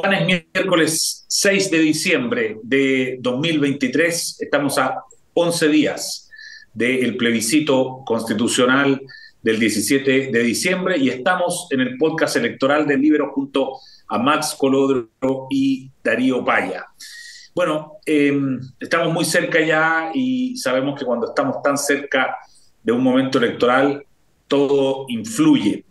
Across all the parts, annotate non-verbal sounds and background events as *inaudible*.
Juan es miércoles 6 de diciembre de 2023. Estamos a 11 días del plebiscito constitucional del 17 de diciembre y estamos en el podcast electoral del Libro junto a Max Colodro y Darío Paya. Bueno, em, estamos muy cerca ya y sabemos que cuando estamos tan cerca de un momento electoral, todo influye.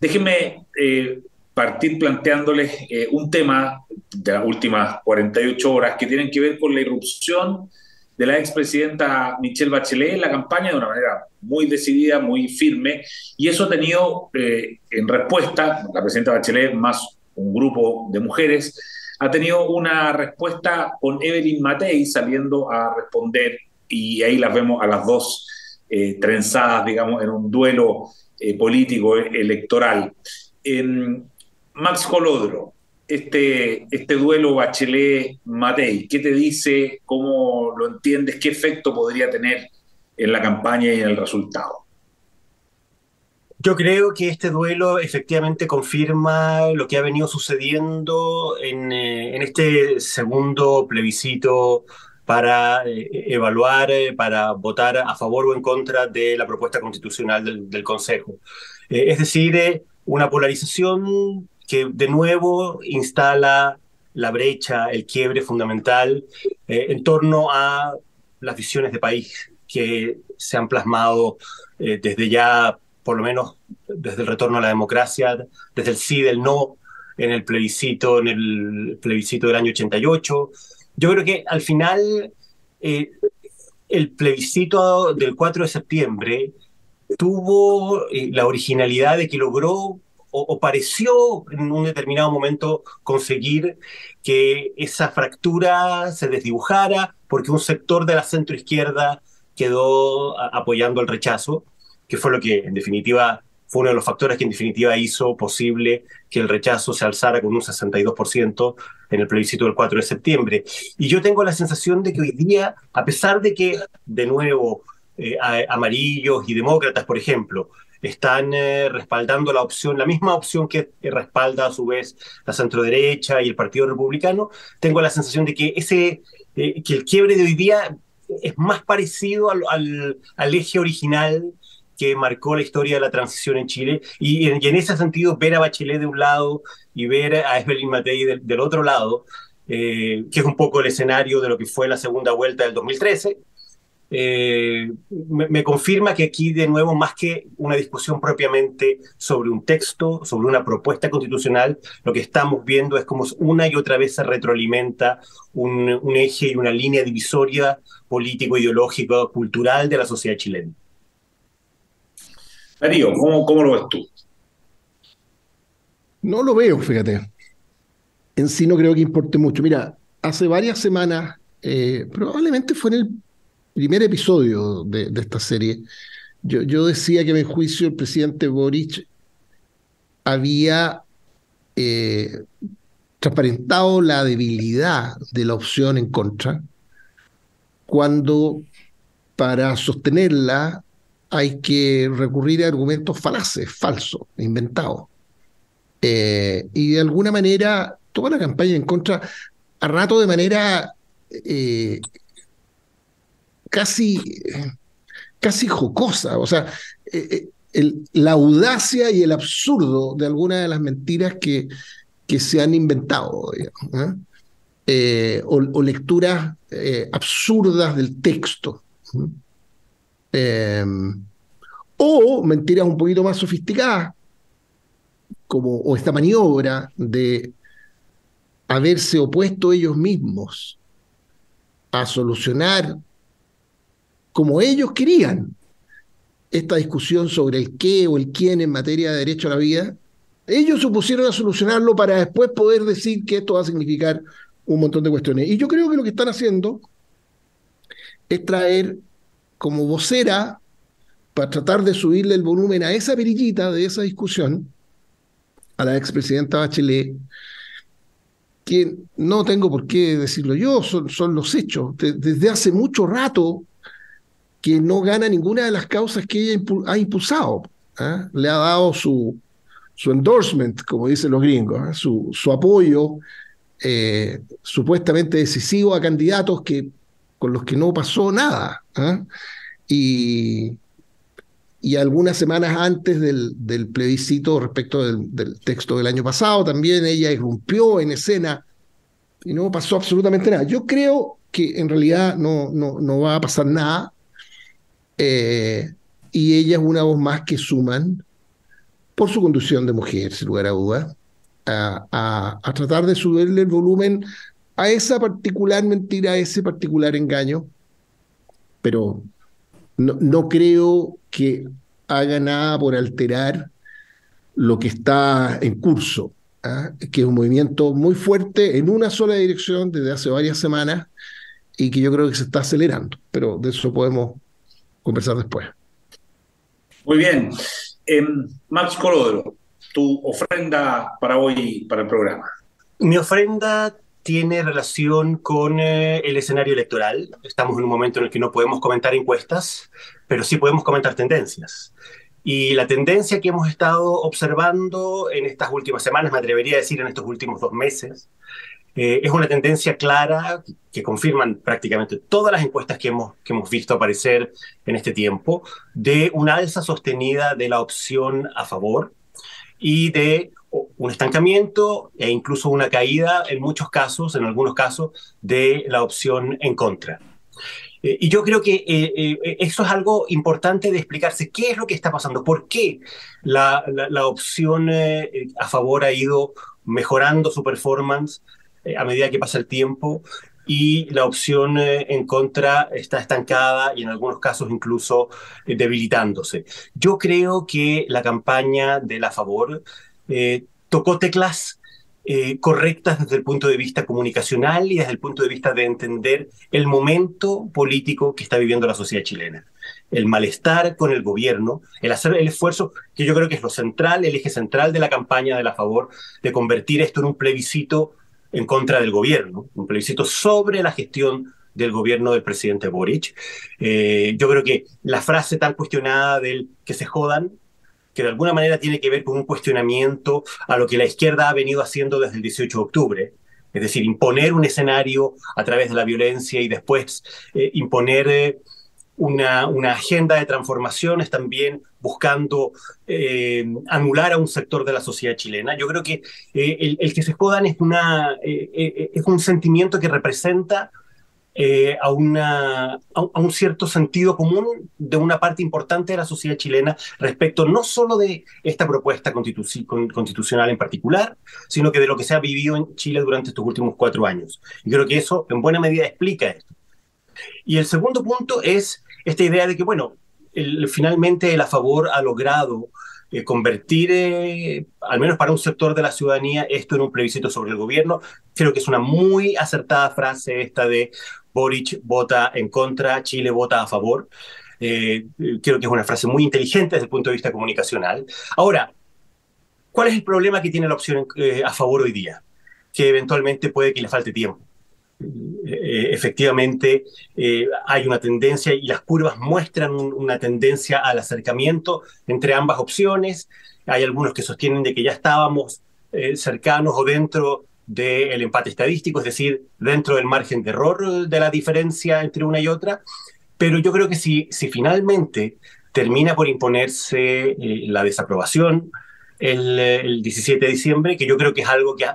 Déjenme eh, partir planteándoles eh, un tema de las últimas 48 horas que tienen que ver con la irrupción de la expresidenta Michelle Bachelet en la campaña de una manera muy decidida, muy firme, y eso ha tenido eh, en respuesta, la presidenta Bachelet más un grupo de mujeres, ha tenido una respuesta con Evelyn Matei saliendo a responder, y ahí las vemos a las dos eh, trenzadas, digamos, en un duelo político electoral. Max Colodro, este, este duelo Bachelet-Matei, ¿qué te dice? ¿Cómo lo entiendes? ¿Qué efecto podría tener en la campaña y en el resultado? Yo creo que este duelo efectivamente confirma lo que ha venido sucediendo en, eh, este segundo plebiscito para eh, evaluar, eh, para votar a favor o en contra de la propuesta constitucional del Consejo. es decir, una polarización que de nuevo instala la brecha, el quiebre fundamental eh, en torno a las visiones de país que se han plasmado eh, desde ya, por lo menos desde el retorno a la democracia, desde el sí, del no, en el plebiscito, en el plebiscito del año 88. Yo creo que al final eh, el plebiscito del 4 de septiembre tuvo la originalidad de que logró o, pareció en un determinado momento conseguir que esa fractura se desdibujara porque un sector de la centroizquierda quedó apoyando el rechazo, que fue lo que en definitiva fue uno de los factores que en definitiva hizo posible que el rechazo se alzara con un 62% en el plebiscito del 4 de septiembre. Y yo tengo la sensación de que hoy día, a pesar de que, de nuevo, eh, amarillos y demócratas, por ejemplo, están eh, respaldando la opción, la misma opción que respalda a su vez la centroderecha y el Partido Republicano, tengo la sensación de que ese eh, que el quiebre de hoy día es más parecido al, al, eje original que marcó la historia de la transición en Chile. Y, en ese sentido, ver a Bachelet de un lado y ver a Evelyn Matei del, otro lado, eh, que es un poco el escenario de lo que fue la segunda vuelta del 2013, eh, me, confirma que aquí de nuevo, más que una discusión propiamente sobre un texto, sobre una propuesta constitucional, lo que estamos viendo es como una y otra vez se retroalimenta un, eje y una línea divisoria político, ideológico, cultural de la sociedad chilena. Darío, ¿cómo, ¿cómo lo ves tú? No lo veo, fíjate. En sí no creo que importe mucho. Mira, hace varias semanas, eh, probablemente fue en el primer episodio de, esta serie, yo, yo, decía que en mi juicio el presidente Boric había eh, transparentado la debilidad de la opción en contra, cuando para sostenerla hay que recurrir a argumentos falaces, falsos, inventados. Eh, y de alguna manera, toda la campaña en contra, a rato de manera eh, casi, casi jocosa, o sea, eh, eh, la audacia y el absurdo de algunas de las mentiras que, que se han inventado, ¿eh? o, lecturas absurdas del texto. O mentiras un poquito más sofisticadas, como o esta maniobra de haberse opuesto ellos mismos a solucionar como ellos querían esta discusión sobre el qué o el quién en materia de derecho a la vida, ellos supusieron a solucionarlo para después poder decir que esto va a significar un montón de cuestiones. Y yo creo que lo que están haciendo es traer como vocera para tratar de subirle el volumen a esa perillita de esa discusión a la expresidenta Bachelet, que no tengo por qué decirlo yo, son, son los hechos. desde hace mucho rato que no gana ninguna de las causas que ella ha impulsado. ¿ah? Le ha dado su, su endorsement, como dicen los gringos, ¿eh? su, su, apoyo eh, supuestamente decisivo a candidatos que, con los que no pasó nada. ¿eh? Y, y algunas semanas antes del, del plebiscito respecto del, del, texto del año pasado, también ella irrumpió en escena y no pasó absolutamente nada. Yo creo que en realidad no, no, no va a pasar nada eh, y ella es una voz más que suman por su conducción de mujer, sin lugar a dudas, a, tratar de subirle el volumen a esa particular mentira, a ese particular engaño, pero no, no creo que haga nada por alterar lo que está en curso, ¿eh? que es un movimiento muy fuerte en una sola dirección desde hace varias semanas y que yo creo que se está acelerando, pero de eso podemos conversar después. Muy bien. Eh, Max Colodro, tu ofrenda para hoy, para el programa. Mi ofrenda tiene relación con eh, el escenario electoral. Estamos en un momento en el que no podemos comentar encuestas, pero sí podemos comentar tendencias. Y la tendencia que hemos estado observando en estas últimas semanas, me atrevería a decir en estos últimos dos meses, eh, es una tendencia clara que confirman prácticamente todas las encuestas que hemos, que hemos visto aparecer en este tiempo, de una alza sostenida de la opción a favor y de un estancamiento e incluso una caída en muchos casos, en algunos casos, de la opción en contra. Eh, y yo creo que eh, eh, eso es algo importante de explicarse. ¿Qué es lo que está pasando? ¿Por qué la, la, opción a favor ha ido mejorando su performance eh, a medida que pasa el tiempo? Y la opción en contra está estancada y en algunos casos incluso debilitándose. Yo creo que la campaña de la favor eh, tocó teclas eh, correctas desde el punto de vista comunicacional y desde el punto de vista de entender el momento político que está viviendo la sociedad chilena. El malestar con el gobierno, el hacer el esfuerzo, que yo creo que es lo central, el eje central de la campaña de la favor, de convertir esto en un plebiscito en contra del gobierno, un plebiscito sobre la gestión del gobierno del presidente Boric. Eh, yo creo que la frase tan cuestionada del que se jodan que de alguna manera tiene que ver con un cuestionamiento a lo que la izquierda ha venido haciendo desde el 18 de octubre, es decir, imponer un escenario a través de la violencia y después eh, imponer eh, una, una, agenda de transformaciones también buscando eh, anular a un sector de la sociedad chilena. Yo creo que eh, el, el, que se jodan es, una, eh, es un sentimiento que representa eh, a, una, a, un cierto sentido común de una parte importante de la sociedad chilena respecto no solo de esta propuesta constitu constitucional en particular, sino que de lo que se ha vivido en Chile durante estos últimos cuatro años. Y creo que eso en buena medida explica esto. Y el segundo punto es esta idea de que, bueno, finalmente el a favor ha logrado eh, convertir, eh, al menos para un sector de la ciudadanía, esto en un plebiscito sobre el gobierno. Creo que es una muy acertada frase esta de Boric vota en contra, Chile vota a favor. Eh, creo que es una frase muy inteligente desde el punto de vista comunicacional. Ahora, ¿cuál es el problema que tiene la opción a favor hoy día? Que eventualmente puede que le falte tiempo. Eh, efectivamente, eh, hay una tendencia y las curvas muestran un, una tendencia al acercamiento entre ambas opciones. Hay algunos que sostienen de que ya estábamos eh, cercanos o dentro del empate estadístico, es decir, dentro del margen de error de la diferencia entre una y otra. Pero yo creo que si, si finalmente termina por imponerse eh, la desaprobación el, el, 17 de diciembre, que yo creo que es algo que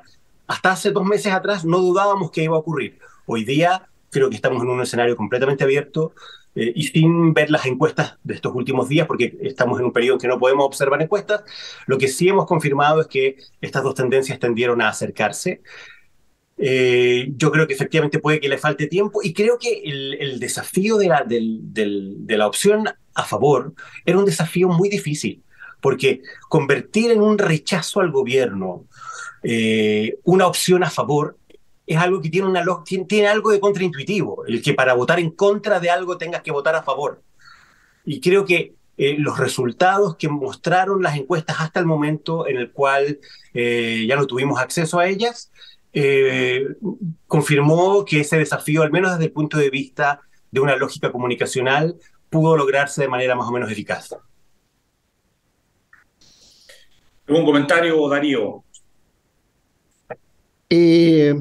hasta hace dos meses atrás no dudábamos que iba a ocurrir. Hoy día creo que estamos en un escenario completamente abierto eh, y sin ver las encuestas de estos últimos días, porque estamos en un periodo en que no podemos observar encuestas, lo que sí hemos confirmado es que estas dos tendencias tendieron a acercarse. Eh, yo creo que efectivamente puede que le falte tiempo y creo que el, el desafío de la, de la opción a favor era un desafío muy difícil, porque convertir en un rechazo al gobierno eh, una opción a favor es algo que tiene, una, tiene, tiene, algo de contraintuitivo, el que para votar en contra de algo tengas que votar a favor. Y creo que eh, los resultados que mostraron las encuestas hasta el momento en el cual eh, ya no tuvimos acceso a ellas, eh, confirmó que ese desafío, al menos desde el punto de vista de una lógica comunicacional, pudo lograrse de manera más o menos eficaz. ¿Algún comentario, Darío? Eh,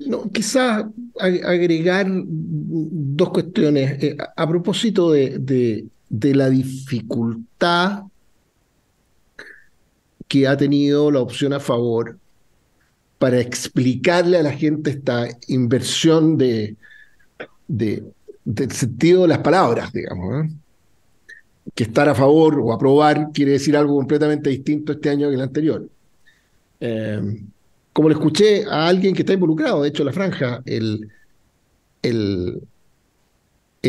no, quizás agregar dos cuestiones. Eh, a propósito de, de, la dificultad que ha tenido la opción a favor para explicarle a la gente esta inversión de, de del sentido de las palabras, digamos. Que estar a favor o aprobar quiere decir algo completamente distinto este año que el anterior. Eh, como le escuché a alguien que está involucrado, de hecho, la franja, el, el,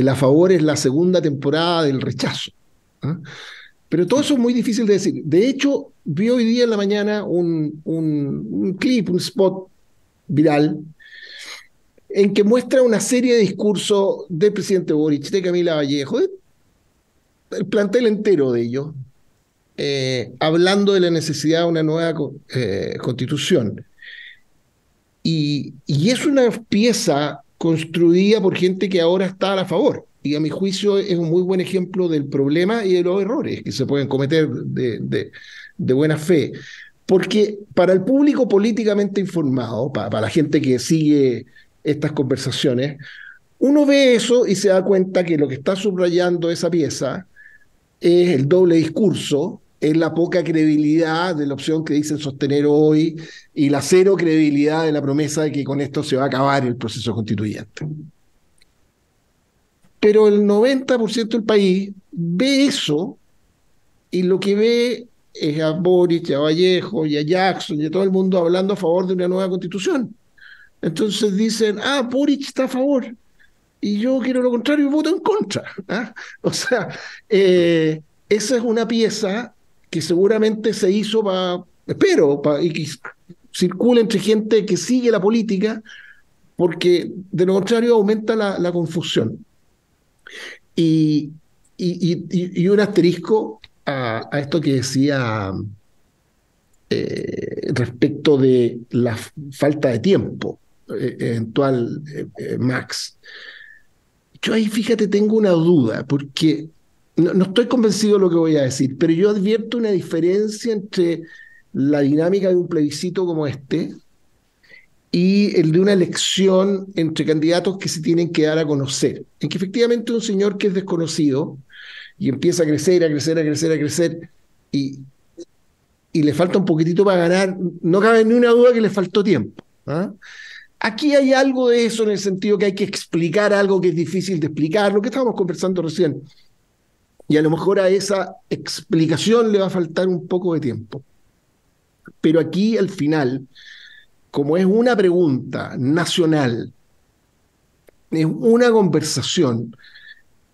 a favor es la segunda temporada del rechazo. ¿ah? Pero todo eso es muy difícil de decir. De hecho, vi hoy día en la mañana un, un, clip, un spot viral, en que muestra una serie de discursos del presidente Boric, de Camila Vallejo, el plantel entero de ellos, eh, hablando de la necesidad de una nueva eh, constitución. Y, es una pieza construida por gente que ahora está a favor. Y a mi juicio es un muy buen ejemplo del problema y de los errores que se pueden cometer de, buena fe. Porque para el público políticamente informado, para, la gente que sigue estas conversaciones, uno ve eso y se da cuenta que lo que está subrayando esa pieza es el doble discurso es la poca credibilidad de la opción que dicen sostener hoy y la cero credibilidad de la promesa de que con esto se va a acabar el proceso constituyente. Pero el 90% del país ve eso y lo que ve es a Boris, a Vallejo y a Jackson y a todo el mundo hablando a favor de una nueva constitución. Entonces dicen, ah, Boric está a favor. Y yo quiero lo contrario y voto en contra. ¿ah? *laughs* O sea, eh, esa es una pieza que seguramente se hizo para, espero, y que circula entre gente que sigue la política, porque de lo contrario aumenta la, confusión. Y, y, un asterisco a, esto que decía eh, respecto de la falta de tiempo eh, eventual, eh, Max. Yo ahí, fíjate, tengo una duda, porque no, estoy convencido de lo que voy a decir, pero yo advierto una diferencia entre la dinámica de un plebiscito como este y el de una elección entre candidatos que se tienen que dar a conocer. En que efectivamente un señor que es desconocido y empieza a crecer, a crecer, a crecer, a crecer, y, y le falta un poquitito para ganar, no cabe ni una duda que le faltó tiempo. ¿ah? Aquí hay algo de eso en el sentido que hay que explicar algo que es difícil de explicar, lo que estábamos conversando recién. Y a lo mejor a esa explicación le va a faltar un poco de tiempo. Pero aquí al final, como es una pregunta nacional, es una conversación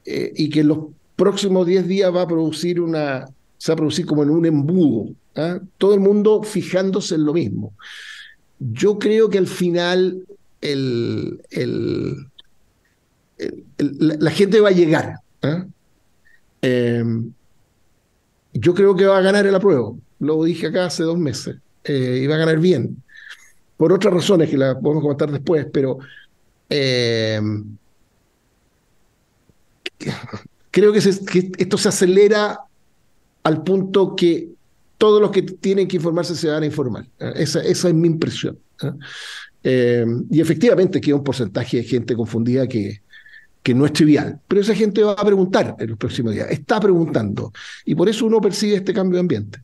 eh, y que en los próximos 10 días va a producir una, se va a producir como en un embudo, ¿ah? todo el mundo fijándose en lo mismo. Yo creo que al final el, la, gente va a llegar. ¿ah? Em, yo creo que va a ganar el apruebo. Lo dije acá hace dos meses. Eh, y va a ganar bien. Por otras razones que las podemos comentar después, pero em, creo que, esto se acelera al punto que todos los que tienen que informarse se van a informar. Esa, es mi impresión. ¿eh? Em, y efectivamente queda un porcentaje de gente confundida que, que no es trivial, pero esa gente va a preguntar en los próximos días, está preguntando, y por eso uno persigue este cambio de ambiente.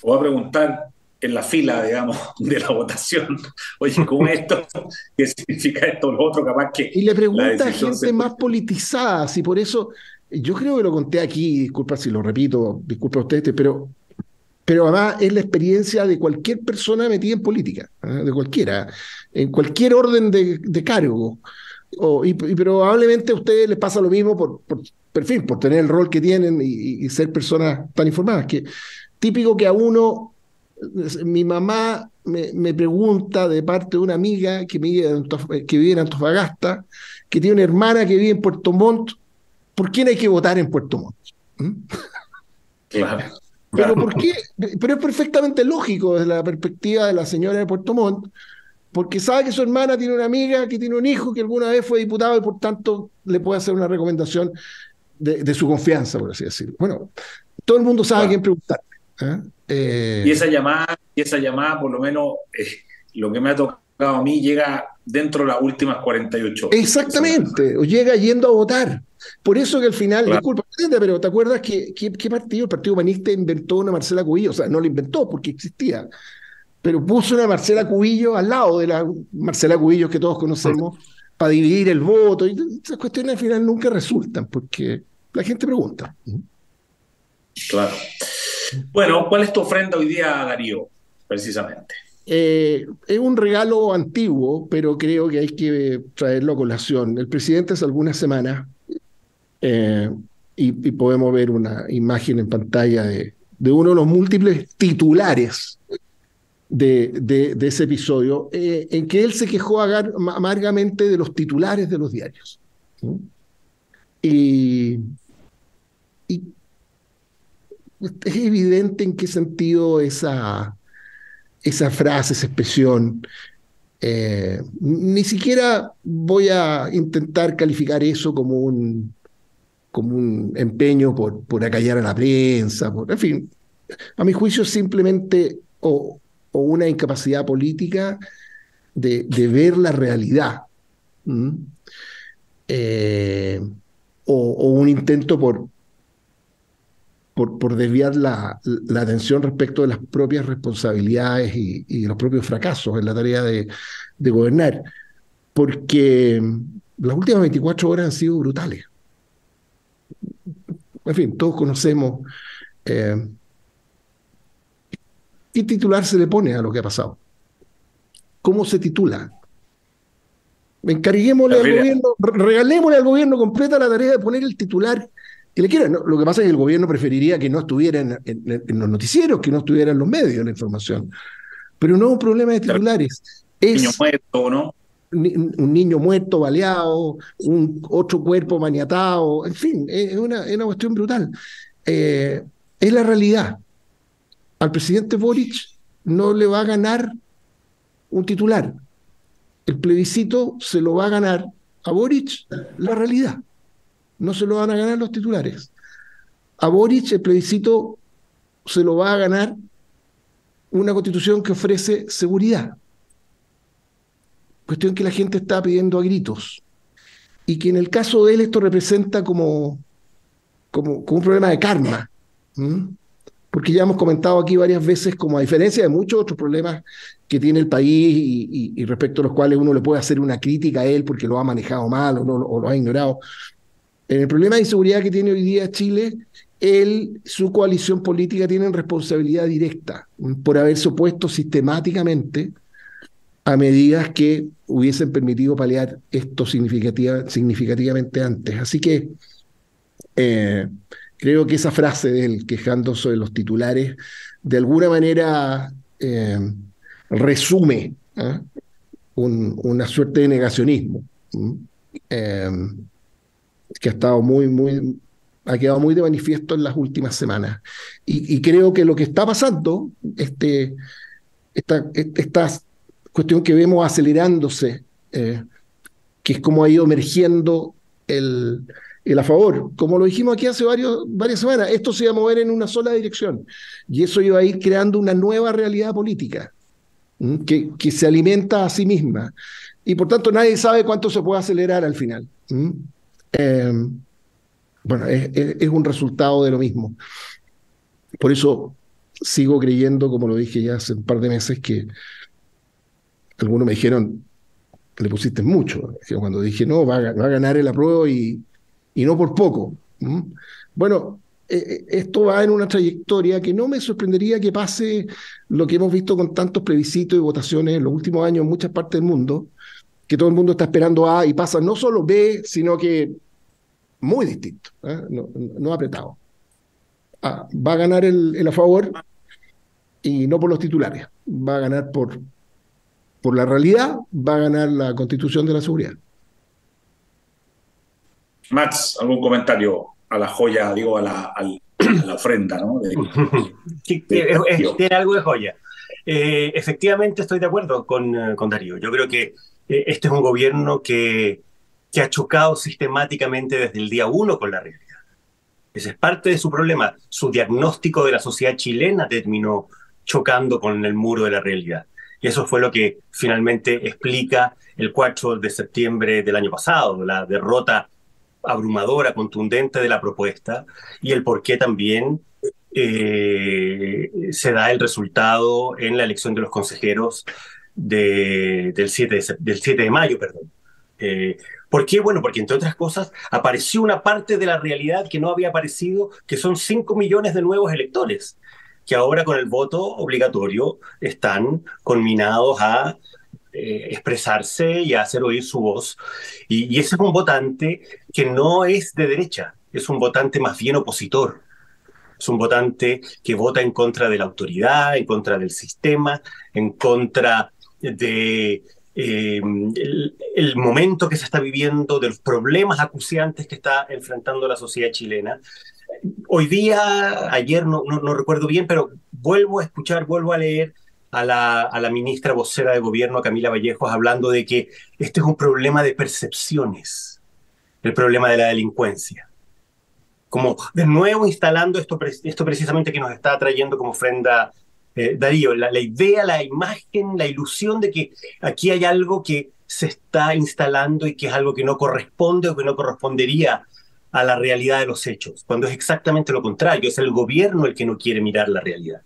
O va a preguntar en la fila, digamos, de la votación, *laughs* oye, ¿cómo esto? *laughs* ¿Qué significa esto? Lo otro, capaz que... Y le pregunta a gente más politizada, y por eso, yo creo que lo conté aquí, disculpa si lo repito, disculpa a ustedes, pero pero además es la experiencia de cualquier persona metida en política, ¿eh? de cualquiera, en cualquier orden de, de cargo y, probablemente a ustedes les pasa lo mismo por, por perfil, por tener el rol que tienen y, ser personas tan informadas. Que típico que a uno, mi mamá me, pregunta de parte de una amiga que, vive que vive en Antofagasta, que tiene una hermana que vive en Puerto Montt, ¿por quién hay que votar en Puerto Montt? ¿Mm? Claro. Pero, ¿por qué? Pero es perfectamente lógico desde la perspectiva de la señora de Puerto Montt, porque sabe que su hermana tiene una amiga que tiene un hijo que alguna vez fue diputado y por tanto le puede hacer una recomendación de, su confianza, por así decirlo. Bueno, todo el mundo sabe a quién preguntar. y esa llamada, y esa llamada, por lo menos, lo que me ha tocado a mí, llega dentro de las últimas 48 horas. Exactamente, o llega yendo a votar. Por eso que al final, disculpa, pero ¿te acuerdas que qué partido? El Partido Humanista inventó una Marcela Cubillo, o sea, no la inventó porque existía, pero puso una Marcela Cubillo al lado de la Marcela Cubillo que todos conocemos para dividir el voto. Y esas cuestiones al final nunca resultan porque la gente pregunta. Claro. Bueno, ¿cuál es tu ofrenda hoy día, Darío? Precisamente. Eh, es un regalo antiguo, pero creo que hay que traerlo a colación. El presidente hace algunas semanas, eh, y, podemos ver una imagen en pantalla de, uno de los múltiples titulares de, ese episodio, eh, en que él se quejó amargamente de los titulares de los diarios. Y, es evidente en qué sentido esa esa frase, esa expresión. Eh, ni siquiera voy a intentar calificar eso como un, como un empeño por, por acallar a la prensa, por, en fin, a mi juicio simplemente una incapacidad política de, ver la realidad, eh, o, un intento por, por, desviar la, atención respecto de las propias responsabilidades y, los propios fracasos en la tarea de, gobernar, porque las últimas 24 horas han sido brutales. En fin, todos conocemos eh, qué titular se le pone a lo que ha pasado. ¿Cómo se titula? Encarguémosle al gobierno, regalémosle al gobierno completa la tarea de poner el titular que le quieran. Lo que pasa es que el gobierno preferiría que no estuviera en, los noticieros, que no estuviera en los medios la información. Pero no es un problema de titulares. Es niño muerto, ¿no? Un niño muerto, baleado, un otro cuerpo maniatado, en fin, es una, una cuestión brutal. Eh, es la realidad. Al presidente Boric no le va a ganar un titular. El plebiscito se lo va a ganar a Boric la realidad no se lo van a ganar los titulares. A Boric el plebiscito se lo va a ganar una constitución que ofrece seguridad. Cuestión que la gente está pidiendo a gritos. Y que en el caso de él esto representa como, como, un problema de karma. Porque ya hemos comentado aquí varias veces, como a diferencia de muchos otros problemas que tiene el país y, respecto a los cuales uno le puede hacer una crítica a él porque lo ha manejado mal o, no, o lo ha ignorado, en el problema de inseguridad que tiene hoy día Chile, él, su coalición política tienen responsabilidad directa por haberse opuesto sistemáticamente a medidas que hubiesen permitido paliar esto significativamente antes. Así que eh, creo que esa frase de él quejándose de los titulares, de alguna manera eh, resume ¿ah? una suerte de negacionismo que ha estado muy, muy, ha quedado muy de manifiesto en las últimas semanas. Y, creo que lo que está pasando, este, esta, esta cuestión que vemos acelerándose, eh, que es como ha ido emergiendo el, el a favor. Como lo dijimos aquí hace varios, varias semanas, esto se iba a mover en una sola dirección y eso iba a ir creando una nueva realidad política que, que, se alimenta a sí misma. Y por tanto nadie sabe cuánto se puede acelerar al final. Eh, bueno, es, un resultado de lo mismo. Por eso sigo creyendo, como lo dije ya hace un par de meses, que algunos me dijeron, le pusiste mucho. Cuando dije, no, va a, ganar el apruebo y, y no por poco. Bueno, eh, eh, esto va en una trayectoria que no me sorprendería que pase lo que hemos visto con tantos plebiscitos y votaciones en los últimos años en muchas partes del mundo, que todo el mundo está esperando A y pasa no solo B, sino que muy distinto, ¿eh? no, apretado. Va a ganar el, a favor y no por los titulares, va a ganar por, por la realidad, va a ganar la constitución de la seguridad. Max, ¿algún comentario a la joya, digo, a la, ofrenda, ¿no? *laughs* tiene algo de joya. Eh, efectivamente estoy de acuerdo con, eh, con Darío. Yo creo que este es un gobierno que, que ha chocado sistemáticamente desde el día uno con la realidad. Ese es parte de su problema. Su diagnóstico de la sociedad chilena terminó chocando con el muro de la realidad. Y eso fue lo que finalmente explica el 4 de septiembre del año pasado, la derrota abrumadora, contundente de la propuesta y el por qué también eh, se da el resultado en la elección de los consejeros del, 7 de, del 7 de mayo. Perdón. Eh, ¿Por qué? Bueno, porque entre otras cosas apareció una parte de la realidad que no había aparecido, que son 5 millones de nuevos electores, que ahora con el voto obligatorio están conminados a eh, expresarse y hacer oír su voz. Y, y ese es un votante que no es de derecha, es un votante más bien opositor. Es un votante que vota en contra de la autoridad, en contra del sistema, en contra de eh, el, momento que se está viviendo, de los problemas acuciantes que está enfrentando la sociedad chilena. Hoy día, ayer no, no, recuerdo bien, pero vuelvo a escuchar, vuelvo a leer a la, a la, ministra vocera de gobierno, Camila Vallejos, hablando de que este es un problema de percepciones, el problema de la delincuencia. Como de nuevo instalando esto, esto precisamente que nos está trayendo como ofrenda eh, Darío, la, idea, la imagen, la ilusión de que aquí hay algo que se está instalando y que es algo que no corresponde o que no correspondería a la realidad de los hechos, cuando es exactamente lo contrario, es el gobierno el que no quiere mirar la realidad.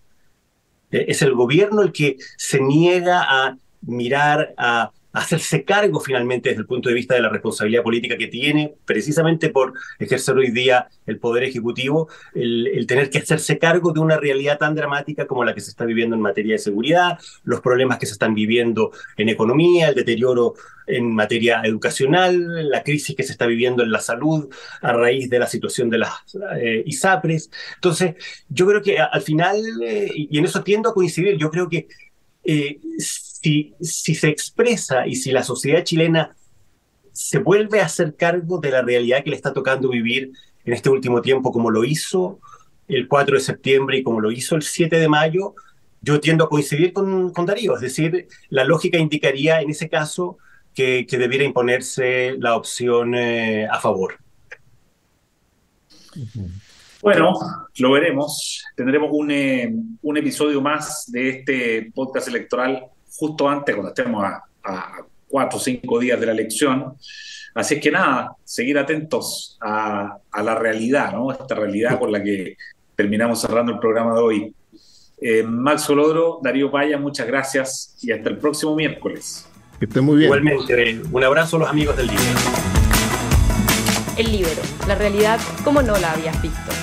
Eh, es el gobierno el que se niega a mirar, a hacerse cargo finalmente desde el punto de vista de la responsabilidad política que tiene, precisamente por ejercer hoy día el Poder Ejecutivo, el, tener que hacerse cargo de una realidad tan dramática como la que se está viviendo en materia de seguridad, los problemas que se están viviendo en economía, el deterioro en materia educacional, la crisis que se está viviendo en la salud a raíz de la situación de las eh, ISAPRES. Entonces, yo creo que al final, eh, y en eso tiendo a coincidir, yo creo que eh, si, se expresa y si la sociedad chilena se vuelve a hacer cargo de la realidad que le está tocando vivir en este último tiempo, como lo hizo el 4 de septiembre y como lo hizo el 7 de mayo, yo tiendo a coincidir con, Darío. Es decir, la lógica indicaría en ese caso que, debiera imponerse la opción eh, a favor. Bueno, lo veremos. Tendremos un, eh, un, episodio más de este podcast electoral justo antes, cuando estemos a, cuatro o cinco días de la elección. Así es que nada, seguir atentos a, a, la realidad, ¿no? Esta realidad con la que terminamos cerrando el programa de hoy. Eh, Max Olodro, Darío Paya, muchas gracias y hasta el próximo miércoles. Que estén muy bien. Igualmente, un abrazo a los amigos del Libro. El Libro, la realidad como no la habías visto.